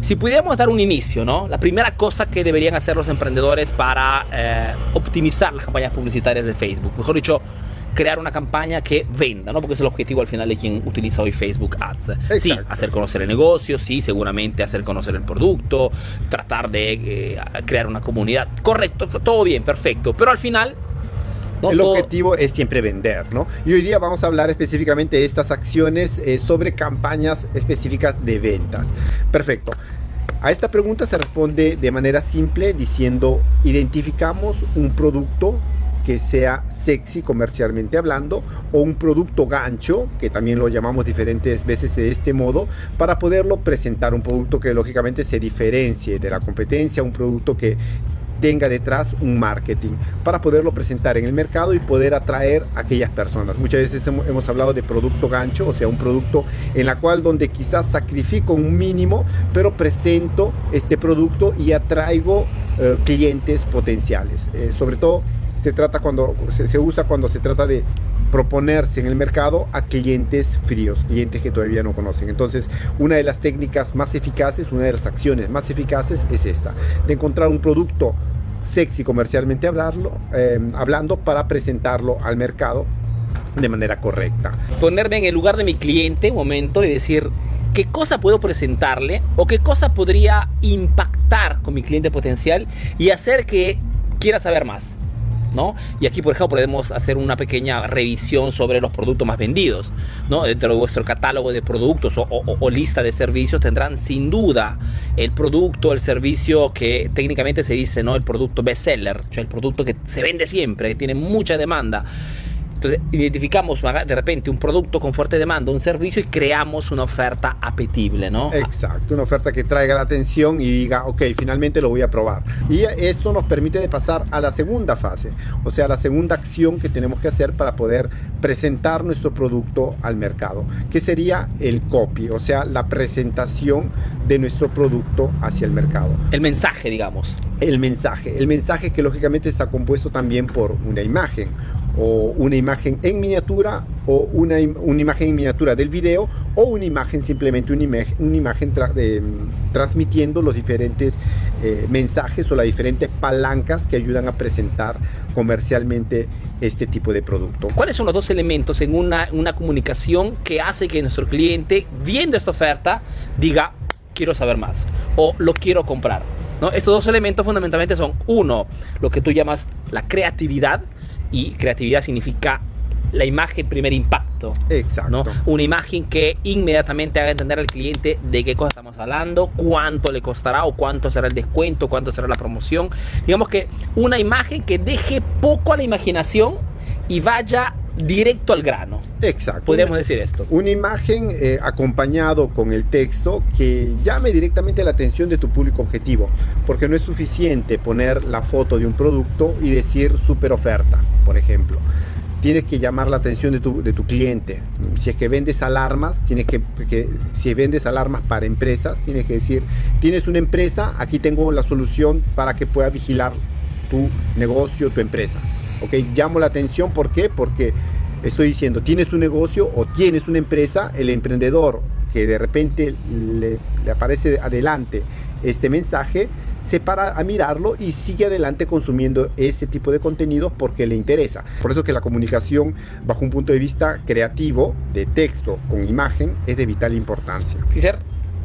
si pudiéramos dar un inicio, ¿no? La primera cosa que deberían hacer los emprendedores para eh, optimizar las campañas publicitarias de Facebook, mejor dicho, crear una campaña que venda, ¿no? Porque es el objetivo al final de quien utiliza hoy Facebook Ads. Sí, hacer conocer el negocio, sí, seguramente hacer conocer el producto, tratar de eh, crear una comunidad. Correcto, todo bien, perfecto. Pero al final el objetivo es siempre vender, ¿no? Y hoy día vamos a hablar específicamente de estas acciones eh, sobre campañas específicas de ventas. Perfecto. A esta pregunta se responde de manera simple diciendo, identificamos un producto que sea sexy comercialmente hablando o un producto gancho, que también lo llamamos diferentes veces de este modo, para poderlo presentar un producto que lógicamente se diferencie de la competencia, un producto que tenga detrás un marketing para poderlo presentar en el mercado y poder atraer a aquellas personas. Muchas veces hemos, hablado de producto gancho, o sea, un producto en la cual donde quizás sacrifico un mínimo, pero presento este producto y atraigo eh, clientes potenciales. Eh, sobre todo se trata cuando se, usa cuando se trata de proponerse en el mercado a clientes fríos, clientes que todavía no conocen. Entonces, una de las técnicas más eficaces, una de las acciones más eficaces es esta, de encontrar un producto sexy comercialmente hablarlo, em, hablando para presentarlo al mercado de manera correcta. Ponerme en el lugar de mi cliente momento y decir qué cosa puedo presentarle o qué cosa podría impactar con mi cliente potencial y hacer que quiera saber más. ¿No? Y aquí, por ejemplo, podemos hacer una pequeña revisión sobre los productos más vendidos, ¿no? Dentro de vuestro catálogo de productos o, lista de servicios tendrán sin duda el producto, el servicio que técnicamente se dice, ¿no? El producto bestseller, o sea, el producto que se vende siempre, que tiene mucha demanda. Entonces, identificamos de repente un producto con fuerte demanda, un servicio y creamos una oferta apetible, ¿no? Exacto, una oferta que traiga la atención y diga, ok, finalmente lo voy a probar. Y esto nos permite de pasar a la segunda fase, o sea, la segunda acción que tenemos que hacer para poder presentar nuestro producto al mercado, que sería el copy, o sea, la presentación de nuestro producto hacia el mercado. El mensaje, digamos. El mensaje, el mensaje que lógicamente está compuesto también por una imagen o una imagen en miniatura o una, una, imagen en miniatura del video o una imagen simplemente una, imagen, una imagen transmitiendo los diferentes eh, mensajes o las diferentes palancas que ayudan a presentar comercialmente este tipo de producto. ¿Cuáles son los dos elementos en una, una comunicación que hace que nuestro cliente, viendo esta oferta, diga, quiero saber más o lo quiero comprar? ¿No? Estos dos elementos fundamentalmente son, uno, lo que tú llamas la creatividad, y creatividad significa la imagen primer impacto. Exacto. Una imagen que inmediatamente haga entender al cliente de qué cosa estamos hablando, cuánto le costará o cuánto será el descuento, cuánto será la promoción. Digamos que una imagen que deje poco a la imaginación y vaya directo al grano. Exacto. Podríamos decir esto. Una imagen eh, acompañado con el texto que llame directamente la atención de tu público objetivo, porque no es suficiente poner la foto de un producto y decir super oferta, por ejemplo. Tienes que llamar la atención de tu, de tu cliente. Si es que vendes alarmas, tienes que, que, si vendes alarmas para empresas, tienes que decir, tienes una empresa, aquí tengo la solución para que pueda vigilar tu negocio, tu empresa. ¿Ok? Llamo la atención, ¿por qué? Porque estoy diciendo, tienes un negocio o tienes una empresa, el emprendedor que de repente le, aparece adelante este mensaje, se para a mirarlo y sigue adelante consumiendo ese tipo de contenidos porque le interesa. Por eso que la comunicación bajo un punto de vista creativo, de texto con imagen, es de vital importancia. Sí,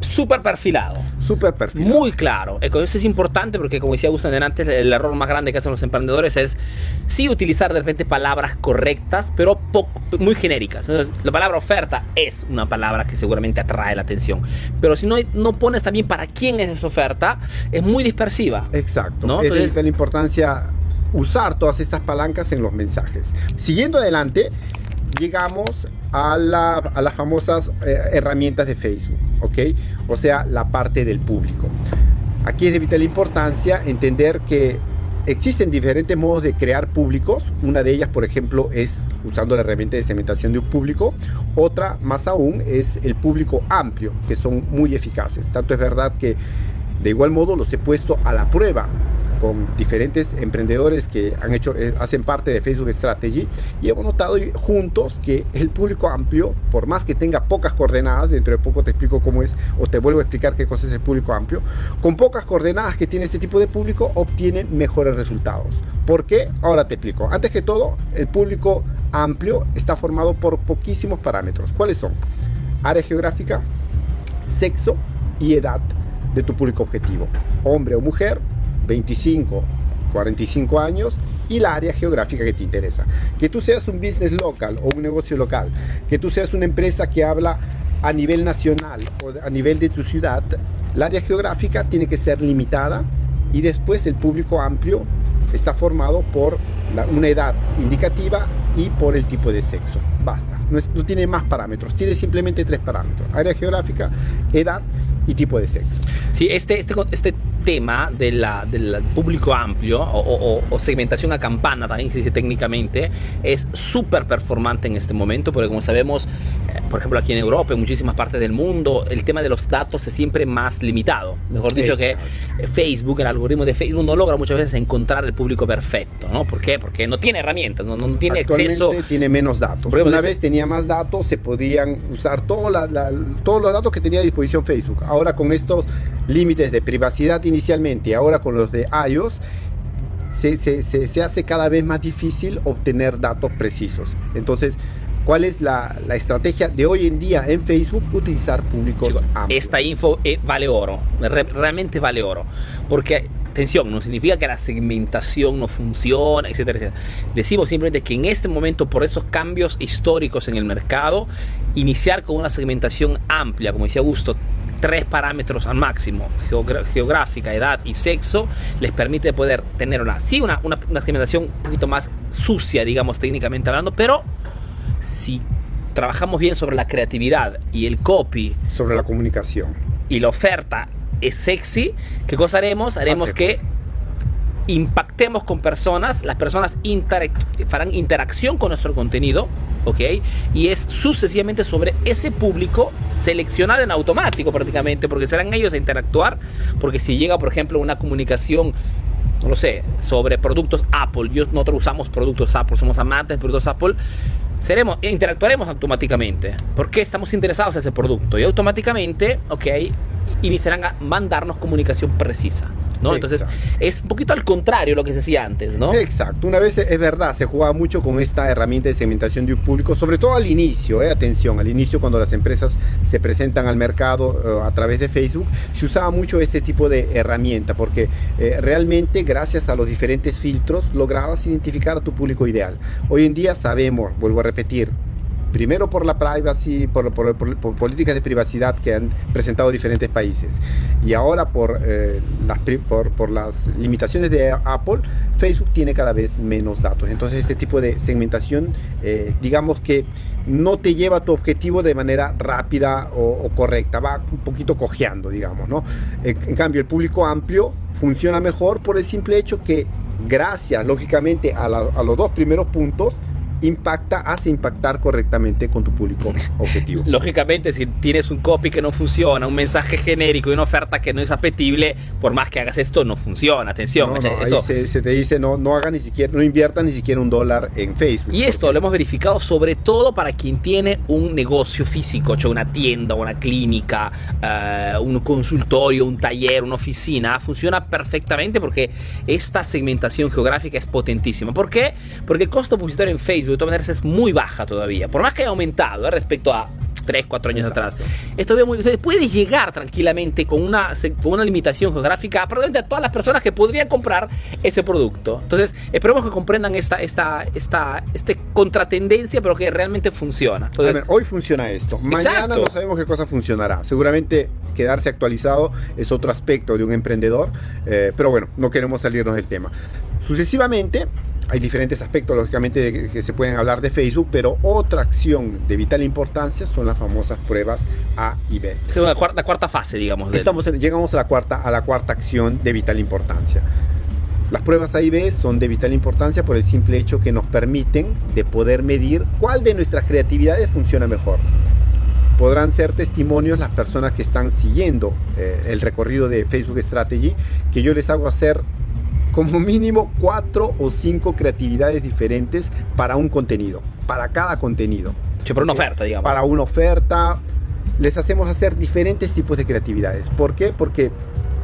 súper perfilado. Súper perfilado. Muy claro. Eso es importante porque, como decía Gustavo antes, el error más grande que hacen los emprendedores es sí utilizar de repente palabras correctas, pero muy genéricas. la palabra oferta es una palabra que seguramente atrae la atención. Pero si no, no pones también para quién es esa oferta, es muy dispersiva. Exacto. ¿no? Es de la importancia usar todas estas palancas en los mensajes. Siguiendo adelante, llegamos a, las famosas eh, herramientas de Facebook, O sea, la parte del público. Aquí es de vital importancia entender que existen diferentes modos de crear públicos. Una de ellas, por ejemplo, es usando la herramienta de segmentación de un público. Otra, más aún, es el público amplio, que son muy eficaces. Tanto es verdad que de igual modo los he puesto a la prueba con diferentes emprendedores que han hecho, eh, hacen parte de Facebook Strategy y hemos notado juntos que el público amplio, por más que tenga pocas coordenadas, dentro de poco te explico cómo es o te vuelvo a explicar qué cosa es el público amplio, con pocas coordenadas que tiene este tipo de público obtienen mejores resultados. ¿Por qué? Ahora te explico. Antes que todo, el público amplio está formado por poquísimos parámetros. ¿Cuáles son? Área geográfica, sexo y edad de tu público objetivo. Hombre o mujer, 25, 45 años y la área geográfica que te interesa. Que tú seas un business local o un negocio local, que tú seas una empresa que habla a nivel nacional o a nivel de tu ciudad, la área geográfica tiene que ser limitada y después el público amplio está formado por una edad indicativa y por el tipo de sexo. Basta, no, no tiene más parámetros, tiene simplemente tres parámetros, área geográfica, edad y tipo de sexo. Sí, este, este, este tema de la, del público amplio o, segmentación a campana, también se dice técnicamente, es súper performante en este momento, porque como sabemos, eh, por ejemplo aquí en Europa, en muchísimas partes del mundo, el tema de los datos es siempre más limitado. Mejor dicho que Facebook, el algoritmo de Facebook no logra muchas veces encontrar el público perfecto, ¿no? ¿Por qué? Porque no tiene herramientas, no, no tiene acceso. tiene menos datos. Una vez tenía más datos, se podían usar todos los datos que tenía a disposición Facebook. Ahora con estos límites de privacidad inicialmente y ahora con los de iOS, se, se, se, hace cada vez más difícil obtener datos precisos. Entonces, ¿cuál es la, la estrategia de hoy en día en Facebook? Utilizar públicos amplios. Esta info eh, vale oro, realmente vale oro, porque atención, no significa que la segmentación no funciona, etcétera, etcétera. Decimos simplemente que en este momento, por esos cambios históricos en el mercado, iniciar con una segmentación amplia, como decía Augusto, tres parámetros al máximo, geográfica, edad y sexo, les permite poder tener una, sí, una, una, una segmentación un poquito más sucia, digamos, técnicamente hablando, pero si trabajamos bien sobre la creatividad y el copy. Sobre la comunicación. Y la oferta es sexy, ¿qué cosa haremos? Haremos que impactemos con personas, las personas harán interacción con nuestro contenido, ¿ok? Y es sucesivamente sobre ese público seleccionado en automático prácticamente, porque serán ellos a interactuar, porque si llega, por ejemplo, una comunicación no lo sé, sobre productos Apple. Yo, nosotros usamos productos Apple, somos amantes de productos Apple. Seremos, interactuaremos automáticamente porque estamos interesados en ese producto y automáticamente, ok, iniciarán a mandarnos comunicación precisa. Entonces es un poquito al contrario lo que se hacía antes, ¿no? Exacto. Una vez es verdad, se jugaba mucho con esta herramienta de segmentación de un público, sobre todo al inicio, ¿eh? atención, al inicio cuando las empresas se presentan al mercado eh, a través de Facebook, se usaba mucho este tipo de herramienta porque eh, realmente gracias a los diferentes filtros lograbas identificar a tu público ideal. Hoy en día sabemos, vuelvo a repetir, primero por la privacy, por, políticas de privacidad que han presentado diferentes países y ahora por, eh, las, por, las limitaciones de Apple, Facebook tiene cada vez menos datos. Entonces este tipo de segmentación, eh, digamos que no te lleva a tu objetivo de manera rápida o, correcta, va un poquito cojeando, digamos, ¿no? En, cambio, el público amplio funciona mejor por el simple hecho que gracias, lógicamente, a los dos primeros puntos, impacta, hace impactar correctamente con tu público objetivo. Lógicamente, si tienes un copy que no funciona, un mensaje genérico y una oferta que no es apetible, por más que hagas esto, no funciona. Atención, eso. se, te dice no, no haga ni siquiera, no invierta ni siquiera un dólar en Facebook. Y esto lo hemos verificado sobre todo para quien tiene un negocio físico, una tienda, una clínica, eh, un consultorio, un taller, una oficina. Funciona perfectamente porque esta segmentación geográfica es potentísima. ¿Por qué? Porque el costo publicitario en Facebook de todas maneras es muy baja todavía. Por más que haya aumentado ¿eh? respecto a 3, 4 años atrás. Esto muy, puede llegar tranquilamente con una, con una limitación geográfica a a todas las personas que podrían comprar ese producto. Entonces, esperemos que comprendan esta, esta, esta este contratendencia, pero que realmente funciona. hoy funciona esto. Mañana no sabemos qué cosa funcionará. Seguramente quedarse actualizado es otro aspecto de un emprendedor, eh, pero bueno, no queremos salirnos del tema. Sucesivamente, hay diferentes aspectos, lógicamente, que se pueden hablar de Facebook, pero otra acción de vital importancia son las famosas pruebas A y B. Es la cuarta, cuarta fase, digamos. Estamos llegamos a la, cuarta, a la cuarta acción de vital importancia. Las pruebas A y B son de vital importancia por el simple hecho que nos permiten de poder medir cuál de nuestras creatividades funciona mejor. Podrán ser testimonios las personas que están siguiendo eh, el recorrido de Facebook Strategy, que yo les hago hacer como mínimo cuatro o cinco creatividades diferentes para un contenido, para cada contenido. para una oferta, digamos. Para una oferta, les hacemos hacer diferentes tipos de creatividades. ¿Por qué? Porque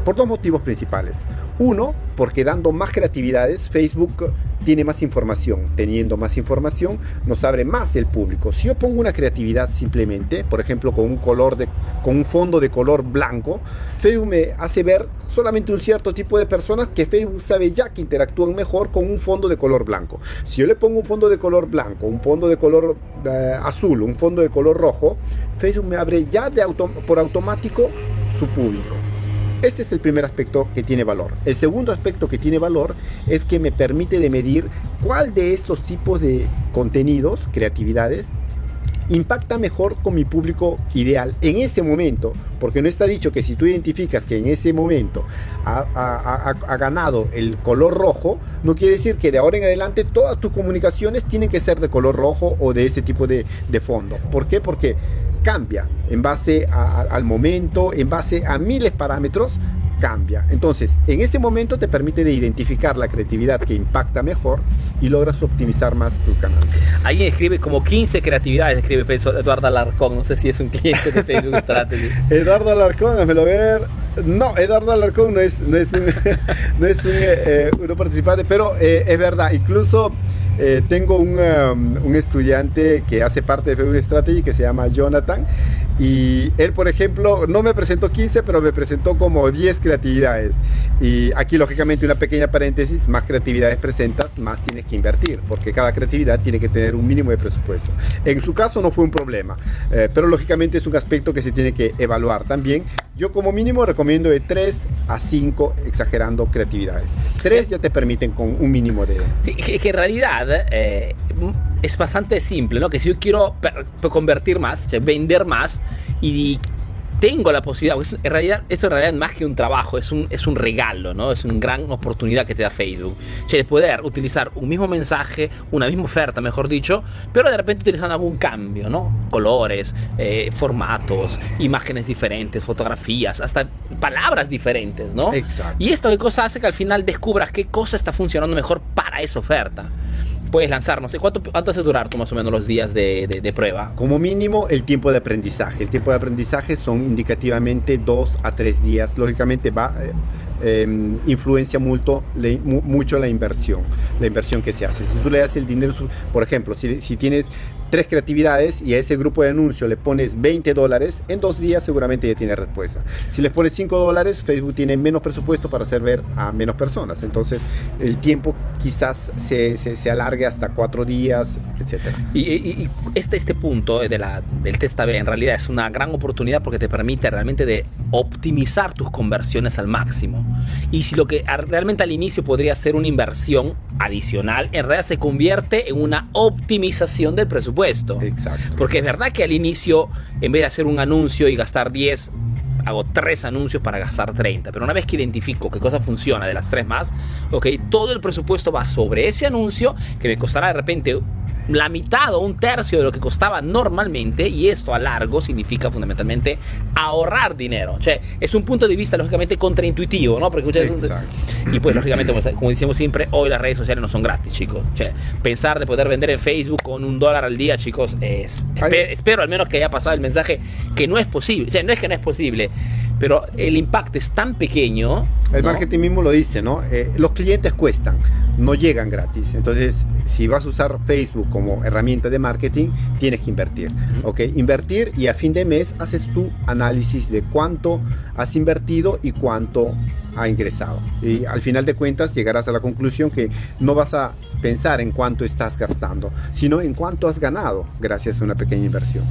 por dos motivos principales. Uno, porque dando más creatividades, Facebook tiene más información. Teniendo más información, nos abre más el público. Si yo pongo una creatividad simplemente, por ejemplo, con un color de, con un fondo de color blanco, Facebook me hace ver solamente un cierto tipo de personas que Facebook sabe ya que interactúan mejor con un fondo de color blanco. Si yo le pongo un fondo de color blanco, un fondo de color eh, azul, un fondo de color rojo, Facebook me abre ya de auto, por automático su público. Este es el primer aspecto que tiene valor. El segundo aspecto que tiene valor es que me permite de medir cuál de estos tipos de contenidos, creatividades, impacta mejor con mi público ideal en ese momento, porque no está dicho que si tú identificas que en ese momento ha, ganado el color rojo, no quiere decir que de ahora en adelante todas tus comunicaciones tienen que ser de color rojo o de ese tipo de, de fondo. ¿Por qué? Porque cambia en base al momento, en base a miles de parámetros, cambia. Entonces, en ese momento te permite de identificar la creatividad que impacta mejor y logras optimizar más tu canal. Alguien escribe como 15 creatividades, escribe Eduardo Alarcón, no sé si es un cliente de Facebook Strategy. Eduardo Alarcón, déjame ver. No, Eduardo Alarcón no es, no es un, no es un, eh, uno participante, pero eh, es verdad, incluso eh, tengo un, um, un, estudiante que hace parte de Facebook Strategy que se llama Jonathan y él, por ejemplo, no me presentó 15, pero me presentó como 10 creatividades. Y aquí, lógicamente, una pequeña paréntesis, más creatividades presentas, más tienes que invertir, porque cada creatividad tiene que tener un mínimo de presupuesto. En su caso no fue un problema, eh, pero lógicamente es un aspecto que se tiene que evaluar también. Yo como mínimo recomiendo de 3 a 5, exagerando creatividades. 3 ya te permiten con un mínimo de... Sí, que, en realidad... Eh, es bastante simple, ¿no? Que si yo quiero convertir más, vender más y tengo la posibilidad, en realidad, esto en realidad más que un trabajo, es un, es un regalo, ¿no? Es una gran oportunidad que te da Facebook. de poder utilizar un mismo mensaje, una misma oferta, mejor dicho, pero de repente utilizando algún cambio, ¿no? Colores, eh, formatos, imágenes diferentes, fotografías, hasta palabras diferentes, ¿no? Exacto. Y esto qué cosa hace que al final descubras qué cosa está funcionando mejor para esa oferta puedes lanzar, no sé, ¿cuánto, cuánto hace durar tú más o menos los días de, de, prueba? Como mínimo el tiempo de aprendizaje. El tiempo de aprendizaje son indicativamente dos a tres días. Lógicamente va... Em, influencia mucho, mucho la inversión, la inversión que se hace. Si tú le das el dinero, por ejemplo, si, tienes tres creatividades y a ese grupo de anuncio le pones 20 dólares, en dos días seguramente ya tiene respuesta. Si les pones 5 dólares, Facebook tiene menos presupuesto para hacer ver a menos personas. Entonces el tiempo quizás se, se, alargue hasta cuatro días, etc. Y, este, este punto de la, del test AB en realidad es una gran oportunidad porque te permite realmente de optimizar tus conversiones al máximo. Y si lo que realmente al inicio podría ser una inversión adicional, en realidad se convierte en una optimización del presupuesto. Exacto. Porque es verdad que al inicio, en vez de hacer un anuncio y gastar 10, hago tres anuncios para gastar 30. Pero una vez que identifico qué cosa funciona de las tres más, ok, todo el presupuesto va sobre ese anuncio que me costará de repente la mitad o un tercio de lo que costaba normalmente y esto a largo significa fundamentalmente ahorrar dinero. O sea, es un punto de vista lógicamente contraintuitivo, ¿no? Porque y pues lógicamente como decimos siempre, hoy las redes sociales no son gratis, chicos. O sea, pensar de poder vender en Facebook con un dólar al día, chicos, es espero al menos que haya pasado el mensaje que no es posible. O sea, no es que no es posible, pero el impacto es tan pequeño. El marketing mismo lo dice, ¿no? Eh, los clientes cuestan, no llegan gratis. Entonces, si vas a usar Facebook como herramienta de marketing, tienes que invertir. ¿Ok? Invertir y a fin de mes haces tu análisis de cuánto has invertido y cuánto ha ingresado. Y al final de cuentas llegarás a la conclusión que no vas a pensar en cuánto estás gastando, sino en cuánto has ganado gracias a una pequeña inversión.